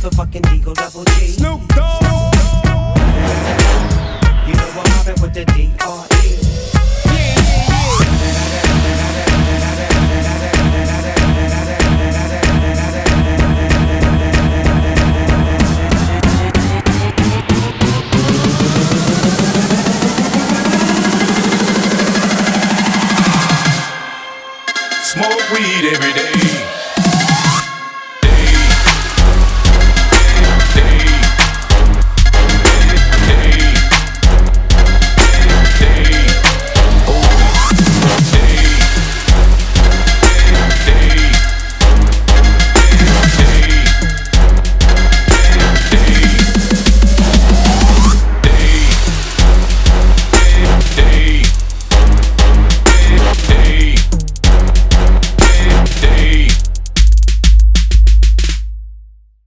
motherfucking Eagle Double G. Snoop Dogg. You know I'm mobbing with the D R E. Smoke weed every day.